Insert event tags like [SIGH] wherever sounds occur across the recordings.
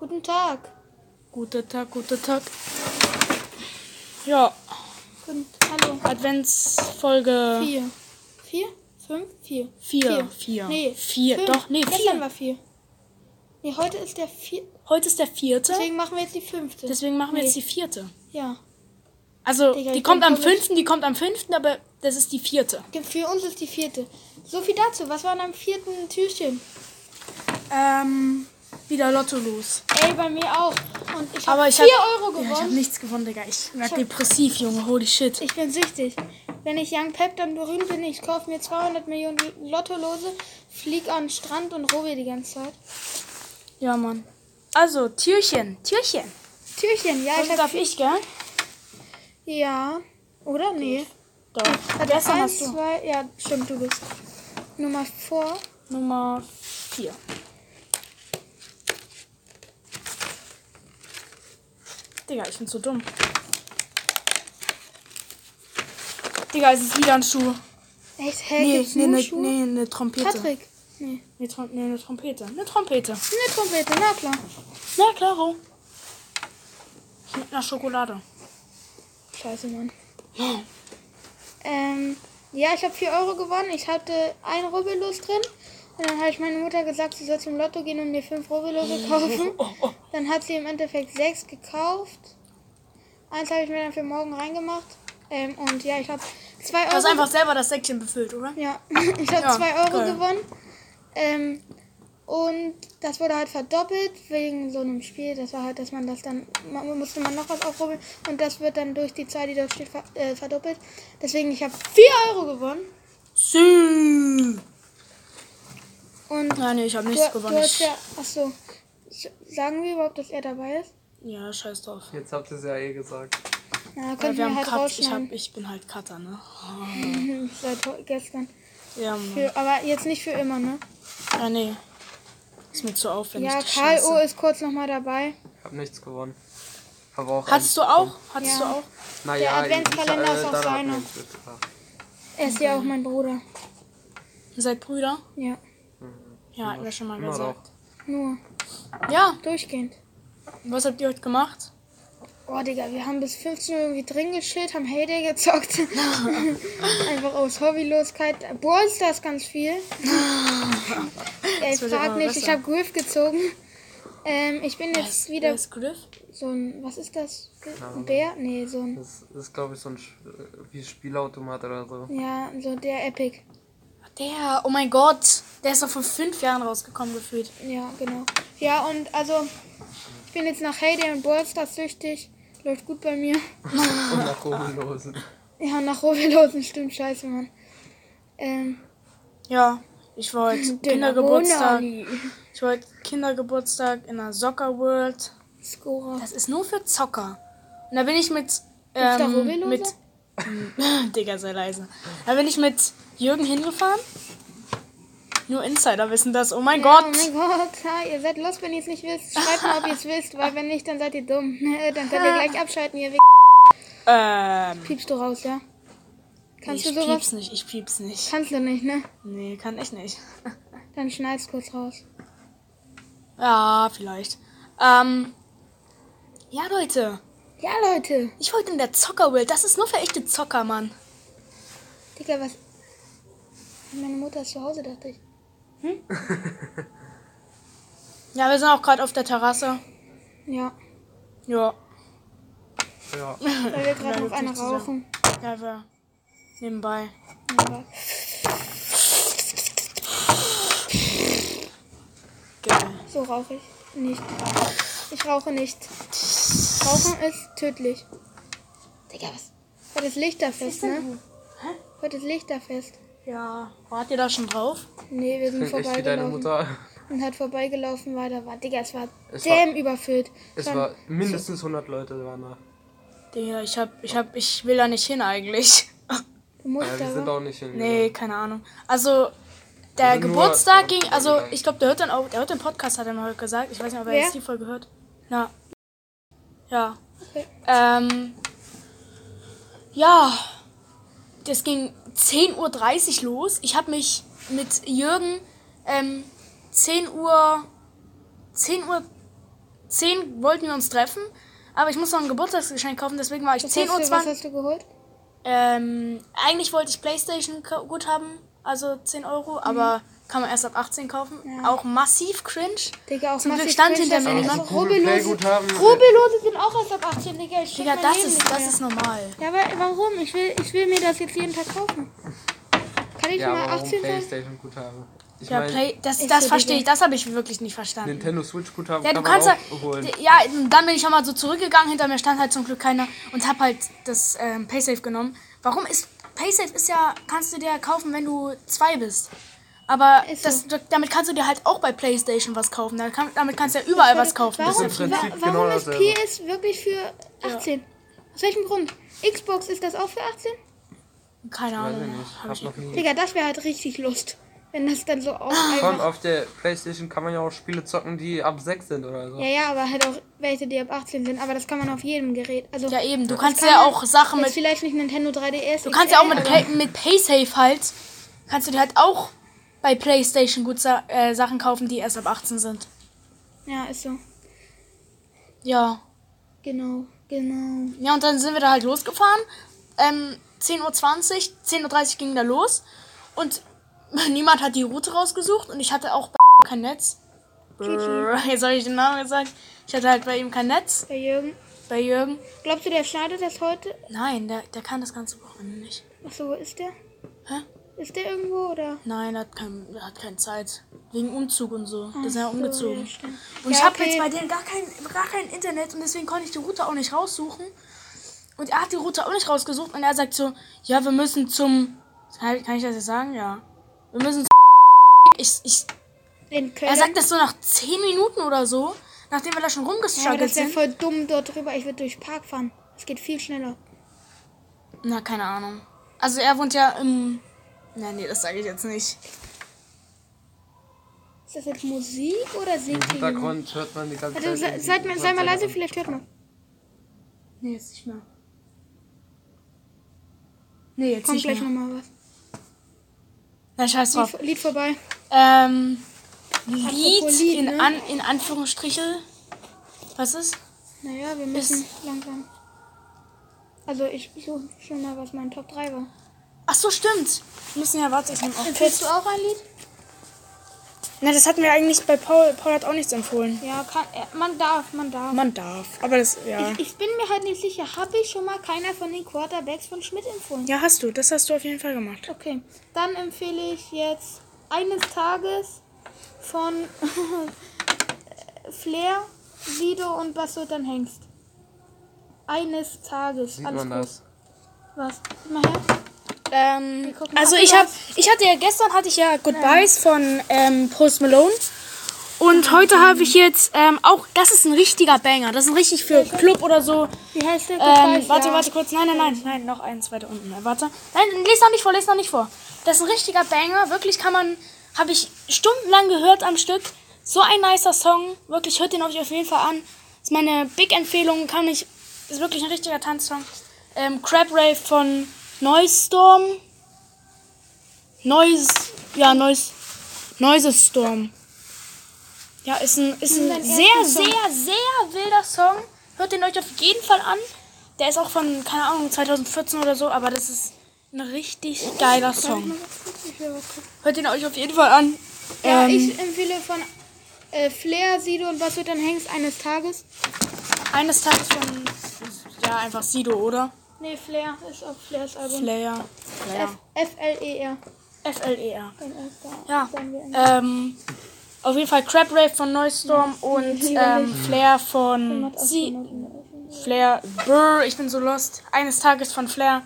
Guten Tag. Guter Tag, guter Tag. Ja, Guten, hallo. Adventsfolge Vier. Vier? Fünf? Vier. 4. 4. Nee. 4. fünf. Doch, nee, Gestern 4. war vier. Nee, heute ist der vier. Heute ist der vierte. Deswegen machen wir jetzt die fünfte. Deswegen machen wir Nee. jetzt die vierte. Ja. Also, Digga, die kommt am fünften, die kommt am fünften, aber das ist die vierte. Für uns ist die vierte. So viel dazu. Was war einem vierten Türchen? Ähm, wieder Lotto los. Ey, bei mir auch. Und ich habe Aber ich 4 hab, Euro Ja, ich habe gewonnen. nichts gewonnen, Digga. Ich werd depressiv, Junge. Holy shit. Ich bin süchtig. Wenn ich Young Pep dann berühmt bin, ich kaufe mir 200 Millionen Lottolose, flieg an den Strand und robe die ganze Zeit. Ja, Mann. Also, Türchen. Türchen. Türchen, ja, Was ich hab, darf ich, gell? Ja. Oder? Nee. Doch. Warte, Gestern eins, hast du. zwei, ja, stimmt, du bist. Nummer vor. Nummer 4. Digga, ich bin so dumm. Digga, es ist wieder ein Schuh. Echt, hä, Nee, nee, nur ne, Schuhe? nee, eine Trompete. Patrick. Nee. Nee, Trom nee, eine Trompete. Eine Trompete. Eine Trompete, na klar. Na, klaro. Mit einer Schokolade. Scheiße, Mann. Ähm, ja, ich habe 4 Euro gewonnen. Ich hatte ein Rubbellos drin. Und dann habe ich meine Mutter gesagt, sie soll zum Lotto gehen und mir 5 Rubbellose [LAUGHS] kaufen. Dann hat sie im Endeffekt 6 gekauft. Eins habe ich mir dann für morgen reingemacht. Ähm, und ja, ich habe 2 Euro. Du hast einfach selber das Säckchen befüllt, oder? Ja, [LAUGHS] ich habe Ja, 2 Euro geil. gewonnen. Ähm, und das wurde halt verdoppelt wegen so einem Spiel. Das war halt, dass man das dann, man, musste man noch was aufrubbeln. Und das wird dann durch die Zahl, die dort steht, ver, äh, verdoppelt. Deswegen, ich habe 4 Euro gewonnen. Sü. Und Ja, nee, ich habe nichts du gewonnen. hast ja, achso, sagen wir überhaupt, dass er dabei ist? ja, scheiß drauf. Jetzt habt ihr es ja eh gesagt. Ja, können wir halt Cut. Ich, hab, ich bin halt Cutter, ne? [LAUGHS] Seit heu- gestern. Ja, Mann. Für, aber jetzt nicht für immer, ne? Ja, nee. Ist mir zu aufwendig. Ja, Karl O ist kurz nochmal dabei. Ich hab nichts gewonnen. Aber auch Hattest du auch? Hattest Ja. du auch? Naja, Adventskalender ich, ist auch seiner. Er ist ja auch mein Bruder. Ihr seid Brüder? Ja, Ja, hatten wir schon mal Immer gesagt. nur Ja, durchgehend. was habt ihr heute gemacht? Oh, Digga, wir haben bis 15 Uhr irgendwie drin geschillt, haben Heyday gezockt. [LAUGHS] Einfach aus Hobbylosigkeit. Ballstars ganz viel. [LAUGHS] Ey, wird frag nicht, ich besser. habe Griff gezogen. Ähm, ich bin jetzt wieder ist Griff? so ein, was ist das? Ein Bär? Nee, so ein, Das ist, glaube ich, so ein Sch- äh, wie Spielautomat oder so. ja, so der Epic. Der, oh mein Gott. Der ist doch vor fünf Jahren rausgekommen gefühlt. Ja, genau. Ja, und also, ich bin jetzt nach Heyday und Ballstars süchtig. Läuft gut bei mir. [LAUGHS] Und nach Rubbellosen. Ja, nach Hobbylosen, stimmt, scheiße, Mann. Ähm, Ja, ich war heute der Kindergeburtstag. Ich heute Kindergeburtstag in der Soccer World. Scorer. Das ist nur für Zocker. Und da bin ich mit. Ähm, mit. [LAUGHS] Digga, sei leise. Da bin ich mit Jürgen hingefahren. Nur Insider wissen das. Oh mein Ja, Gott. Oh mein Gott, ha, ihr seid los, wenn ihr es nicht wisst. Schreibt mal, ob ihr es wisst, weil wenn nicht, dann seid ihr dumm. [LAUGHS] dann könnt ihr gleich abschalten, ihr. Ähm. Piepst du raus, ja? Kannst ich du sowas? piep's nicht, ich piep's nicht. Kannst du nicht, ne? Nee, kann ich nicht. [LAUGHS] Dann schneid's kurz raus. Ja, vielleicht. Ähm. Ja, Leute. Ja, Leute. Ich wollte in der Zockerwelt. Das ist nur für echte Zocker, Mann. Digga, was? Meine Mutter ist zu Hause, dachte ich. Ja, wir sind auch gerade auf der Terrasse. Ja, Ja. Ja. [LAUGHS] weil wir gerade Ja, noch eine wirklich zusammen. rauchen. Ja, wir. Nebenbei. Geil. so rauche ich nicht. Ich rauche nicht. Rauchen ist tödlich. Digga, was? Heute ist Lichterfest, ne? Heute ist Lichterfest. Ja. Wart ihr da schon drauf? Nee, wir sind Klingt echt wie deine vorbeigelaufen. Mutter. Und hat vorbeigelaufen, weil da war. Digga, es war Es damn überfüllt. Es Schon- war mindestens 100 Leute waren da. Digga, ich hab, ich hab, ich will da nicht hin eigentlich. Du musst Ja, wir sind auch nicht hin. Nee, keine Ahnung. Also, der Geburtstag ging, also ich glaube, der hört dann auch, der hört den Podcast, hat er mal gesagt. Ich weiß nicht, ob er jetzt die Folge hört. Na. Ja. Okay. Ähm. Ja. Das ging 10.30 Uhr los. Ich habe mich mit Jürgen ähm, 10 Uhr. 10 Uhr 10 wollten wir uns treffen, aber ich muss noch ein Geburtstagsgeschenk kaufen, deswegen war ich Was 10 hast, Uhr du, was hast du geholt? Ähm, eigentlich wollte ich Playstation gut haben, also 10 Euro, aber kann man erst ab 18 kaufen. Auch massiv cringe. Digga, auch Zum Glück massiv stand cringe, hinter mir niemand. Rubbellose sind auch erst ab 18, Digga. Ich Digga, mein das ist, nicht das mehr. ist normal. Ja, aber warum? Ich will, ich will mir das jetzt jeden Tag kaufen. Kann ich Ja, mal aber warum 18 sein? Playstation Guthaben? Ich Ja, meine, Play, das, das verstehe ich, das habe ich wirklich nicht verstanden. Nintendo Switch Guthaben Ja, du kann kannst man ja, auch holen. ja, dann bin ich auch mal so zurückgegangen, hinter mir stand halt zum Glück keiner und hab halt das ähm, Paysafe genommen. Warum ist, Paysafe ist ja, kannst du dir kaufen, wenn du zwei bist. Aber Ist das, so. damit kannst du dir halt auch bei Playstation was kaufen. Damit kannst du ja überall was kaufen. Warum, Das ist wa warum genau ist. PS wirklich für 18? Aus welchem Grund? Xbox ist das auch für 18? Keine ich Ahnung. nicht. Hab ich. Digga, das wäre halt richtig Lust. Wenn das dann so auch Komm, einfach... auf der Playstation kann man ja auch Spiele zocken, die ab 6 sind oder so. Ja, ja, aber halt auch welche, die ab 18 sind. Aber das kann man auf jedem Gerät. Also, Ja, eben. Du kannst kann ja auch Sachen mit. vielleicht nicht Nintendo 3DS. Du kannst ja auch mit, Pay, mit Paysafe halt. Kannst du dir halt auch bei Playstation gut äh, Sachen kaufen, die erst ab 18 sind. Ja, ist so. Ja. Genau, genau. Ja, und dann sind wir da halt losgefahren. Ähm, 10.20 Uhr, 10.30 Uhr ging da los. Und [LAUGHS] niemand hat die Route rausgesucht. Und ich hatte auch bei kein Netz. Brrr, [LAUGHS] Jetzt habe ich den Namen gesagt. Ich hatte halt bei ihm kein Netz. Bei Jürgen. Bei Jürgen. Glaubst du, der schneidet das heute? Nein, der, der kann das ganze Wochenende nicht. Achso, wo ist der? Hä? Ist der irgendwo oder? Nein, er hat, kein, er hat keine Zeit. Wegen Umzug und so. Der ist ja Ach so, umgezogen. ja, und ich Ja, habe okay. jetzt bei denen gar kein, gar kein Internet und deswegen konnte ich die Route auch nicht raussuchen. Und er hat die Route auch nicht rausgesucht und er sagt so, ja, wir müssen zum. Kann, ich das jetzt sagen? Ja. Wir müssen zum. [LAUGHS] Ich, ich, er sagt das so nach 10 Minuten oder so, nachdem wir da schon ja, rumgestruggelt das wäre sind. voll dumm dort drüber. Ich würde durch Park fahren. Es geht viel schneller. Na, keine Ahnung. Also er wohnt ja im. Na, nee, das sage ich jetzt nicht. Ist das jetzt Musik oder singt Im? Hintergrund hört man die ganze Also, se- Zeit. seid, mal- sei mal leise, vielleicht hört man. Nee, jetzt nicht mehr. Nee, jetzt Kommt nicht gleich mehr. nochmal was. Na, scheiß drauf. Lied, Lied vorbei. Ähm, Lied, Lied, in, ne? an, in Anführungsstriche. Was ist? Naja, wir müssen langsam. Also ich suche schon mal, was mein Top 3 war. Ach so, stimmt. Wir müssen ja, warte, ich nehme auch Empfiehlst du auch ein Lied? Na, das hatten wir eigentlich bei Paul. Paul hat auch nichts empfohlen. Ja, kann, äh, man darf, man darf. Man darf. Aber das, ja. Ich, ich bin mir halt nicht sicher, habe ich schon mal keiner von den Quarterbacks von Schmidt empfohlen? Ja, hast du. Das hast du auf jeden Fall gemacht. Okay, dann empfehle ich jetzt eines Tages von [LAUGHS] Flair, Sido und was du dann hängst. Eines Tages. Sieht Alles man gut. das? Was? Gib mal her. Ähm, also ich habe, ich hatte ja gestern hatte ich ja Goodbyes von ähm, Post Malone und heute habe ich jetzt ähm, auch, das ist ein richtiger Banger, das ist ein richtig für Club oder so. Wie heißt der? Ähm, warte, warte kurz, nein, nein, nein, nein, noch eins weiter unten. Warte, nein, les noch nicht vor, les noch nicht vor. Das ist ein richtiger Banger, wirklich kann man, habe ich stundenlang gehört am Stück. So ein nicer Song, wirklich hört den euch auf jeden Fall an. ist meine Big Empfehlung, kann ich, ist wirklich ein richtiger Tanzsong. Ähm, Crab Rave von Noisestorm. Noise, ja, Noise, Noisestorm. Ja, ist ein, ist ein sehr, sehr, sehr wilder Song. Hört den euch auf jeden Fall an. Der ist auch von, keine Ahnung, 2014 oder so, aber das ist ein richtig geiler Song. Hört den euch auf jeden Fall an. Ja, Ähm, ich empfehle von äh, Flair, Sido und was du dann hängst eines Tages. eines Tages von, ja, einfach Sido, oder? Nee, Flair ist auf Flairs Album. Flair. F-L-E-R. F-L-E-R. Öster. Ja. Ähm, auf jeden Fall Crab Rave von Noisestorm und ähm, Flair von Sie Flair. Brr, ich bin so lost. Eines Tages von Flair.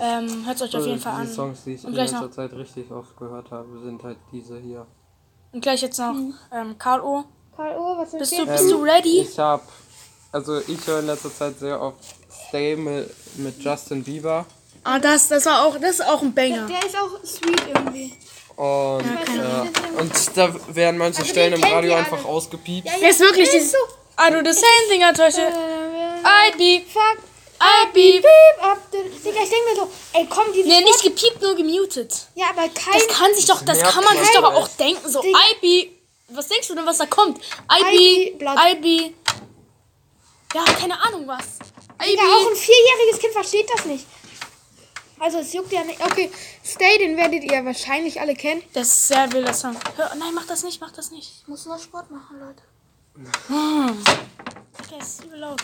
Ähm, hört euch auf jeden Fall Also, die an. Songs, die ich Und in gleich letzter noch. Zeit richtig oft gehört habe, sind halt diese hier. Und gleich jetzt noch ähm, Karl O. Karl O, was Bist du, bist du ready? Ich hab, also ich höre in letzter Zeit sehr oft Stay mit, mit Justin Bieber Ah, das, das war auch, das ist auch ein Der, Banger. der ist auch sweet irgendwie. und, ja, Ahnung. und da werden manche Also Stellen im Radio einfach alle. ausgepiept. Der ist wirklich Der dieses. I do the same thing, I touch it. Äh, I beep, fuck. I beep. Piep ab. Digga, ich denke mir so, ey, komm, dieses Nee, nicht gepiept, nur gemutet. Ja, aber kein. Das kann sich doch, das kann man sich doch auch denken. So, Digga. I beep. Was denkst du denn, was da kommt? Ivy, IB, Blood. IB. Ja, keine Ahnung was. Digga, auch ein vierjähriges Kind versteht das nicht. Also es juckt ja nicht. Okay, Stay, den werdet ihr wahrscheinlich alle kennen. Das ist sehr wilder Song. Hör, nein, mach das nicht, mach das nicht. Ich muss noch Sport machen, Leute. Okay, ist übel laut.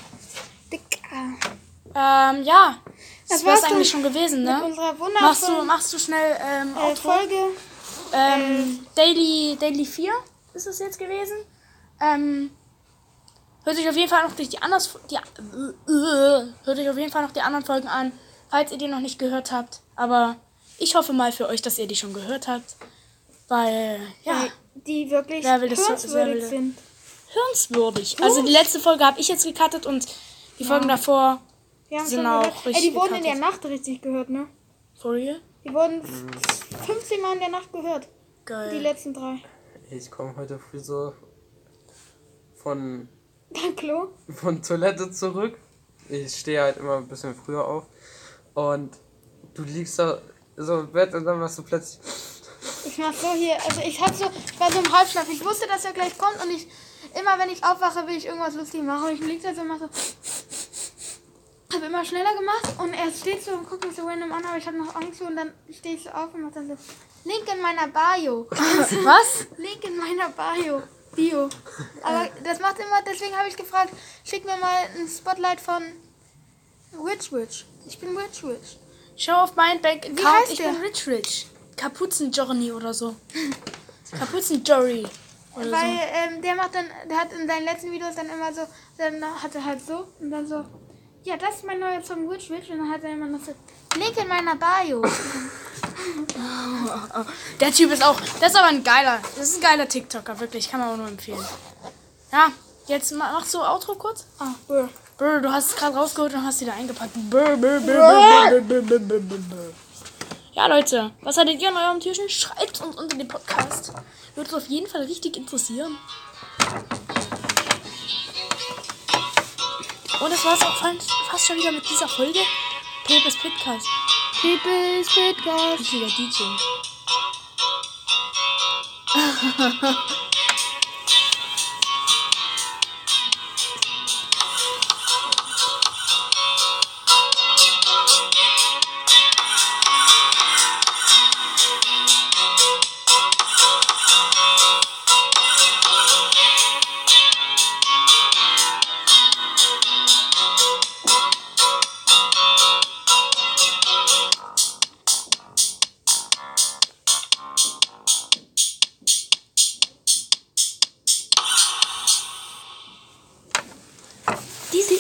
Dicker. Ähm, ja. Das, Das war's eigentlich schon gewesen, ne? Mit unserer Machst du, machst du schnell ähm, äh, Outro? Folge. Ähm, Daily, Daily 4 ist es jetzt gewesen. Ähm, hört sich auf jeden Fall noch die anderen die, hört euch auf jeden Fall noch die anderen Folgen an, falls ihr die noch nicht gehört habt. Aber ich hoffe mal für euch, dass ihr die schon gehört habt. Weil, ja, Weil die wirklich Wer will das so- wer hörenswürdig sind. hörenswürdig. Also die letzte Folge habe ich jetzt gecuttet und die Folgen davor, Sind auch gehört. Ey, richtig die wurden in der gecuttet. Nacht richtig gehört, ne? for real? Die wurden 15 Mal in der Nacht gehört. Die Geil. letzten drei. Ich komme heute früh so von, Dann Klo. von Toilette zurück. Ich stehe halt immer ein bisschen früher auf. Und du liegst da so im Bett und dann machst du plötzlich. Ich mach so hier, also ich hab so, ich war so im Halbschlaf. Ich wusste, dass er gleich kommt und ich, immer wenn ich aufwache, will ich irgendwas lustig machen. Und ich lieg da so und mach so. Hab immer schneller gemacht und er steht so und guckt mich so random an, aber ich habe noch Angst und dann stehe ich so auf und mach dann so. Link in meiner Bio. [LAUGHS] [LAUGHS] Was? Link in meiner Bio. Bio. Aber das macht immer, deswegen habe ich gefragt, schick mir mal ein Spotlight von Witch Witch. Ich bin Witch Witch. Schau auf meinen Bank-Account. heißt Ich der? bin Rich Rich. Kapuzen-Journey oder so. [LAUGHS] Kapuzen-Jory. Oder Weil ähm, der macht dann, der hat in seinen letzten Videos dann immer so, dann hat er halt so und dann so, ja, das ist mein neuer Song Witch Witch und dann hat er immer noch so, Link in meiner Bio. [LAUGHS] Der Typ ist auch. Das ist aber ein geiler. Das ist ein geiler TikToker, wirklich. Kann man auch nur empfehlen. Ja, jetzt machst du Outro kurz. Ah, brr. Brr, du hast es gerade rausgeholt und hast sie da eingepackt. Brr, brr, brr, ja, Leute, was hattet ihr an eurem Türchen? Schreibt uns unter den Podcast. Würde uns auf jeden Fall richtig interessieren. Und das war es auch fast schon wieder mit dieser Folge. Pepes Podcast. People's Podcast. Das ist wieder DJ.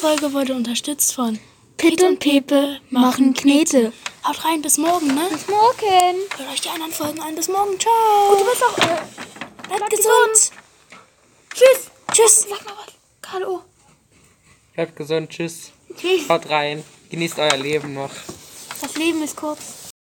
Folge wurde unterstützt von Pitt und Pepe machen Knete. Haut rein, bis morgen, ne? Bis morgen. Hört euch die anderen Folgen an. Bis morgen. Ciao. Du bist auch, äh, Bleibt gesund. tschüss. Tschüss. Sag mal was. Hallo. Bleibt gesund, tschüss. Tschüss. Haut rein. Genießt euer Leben noch. Das Leben ist kurz.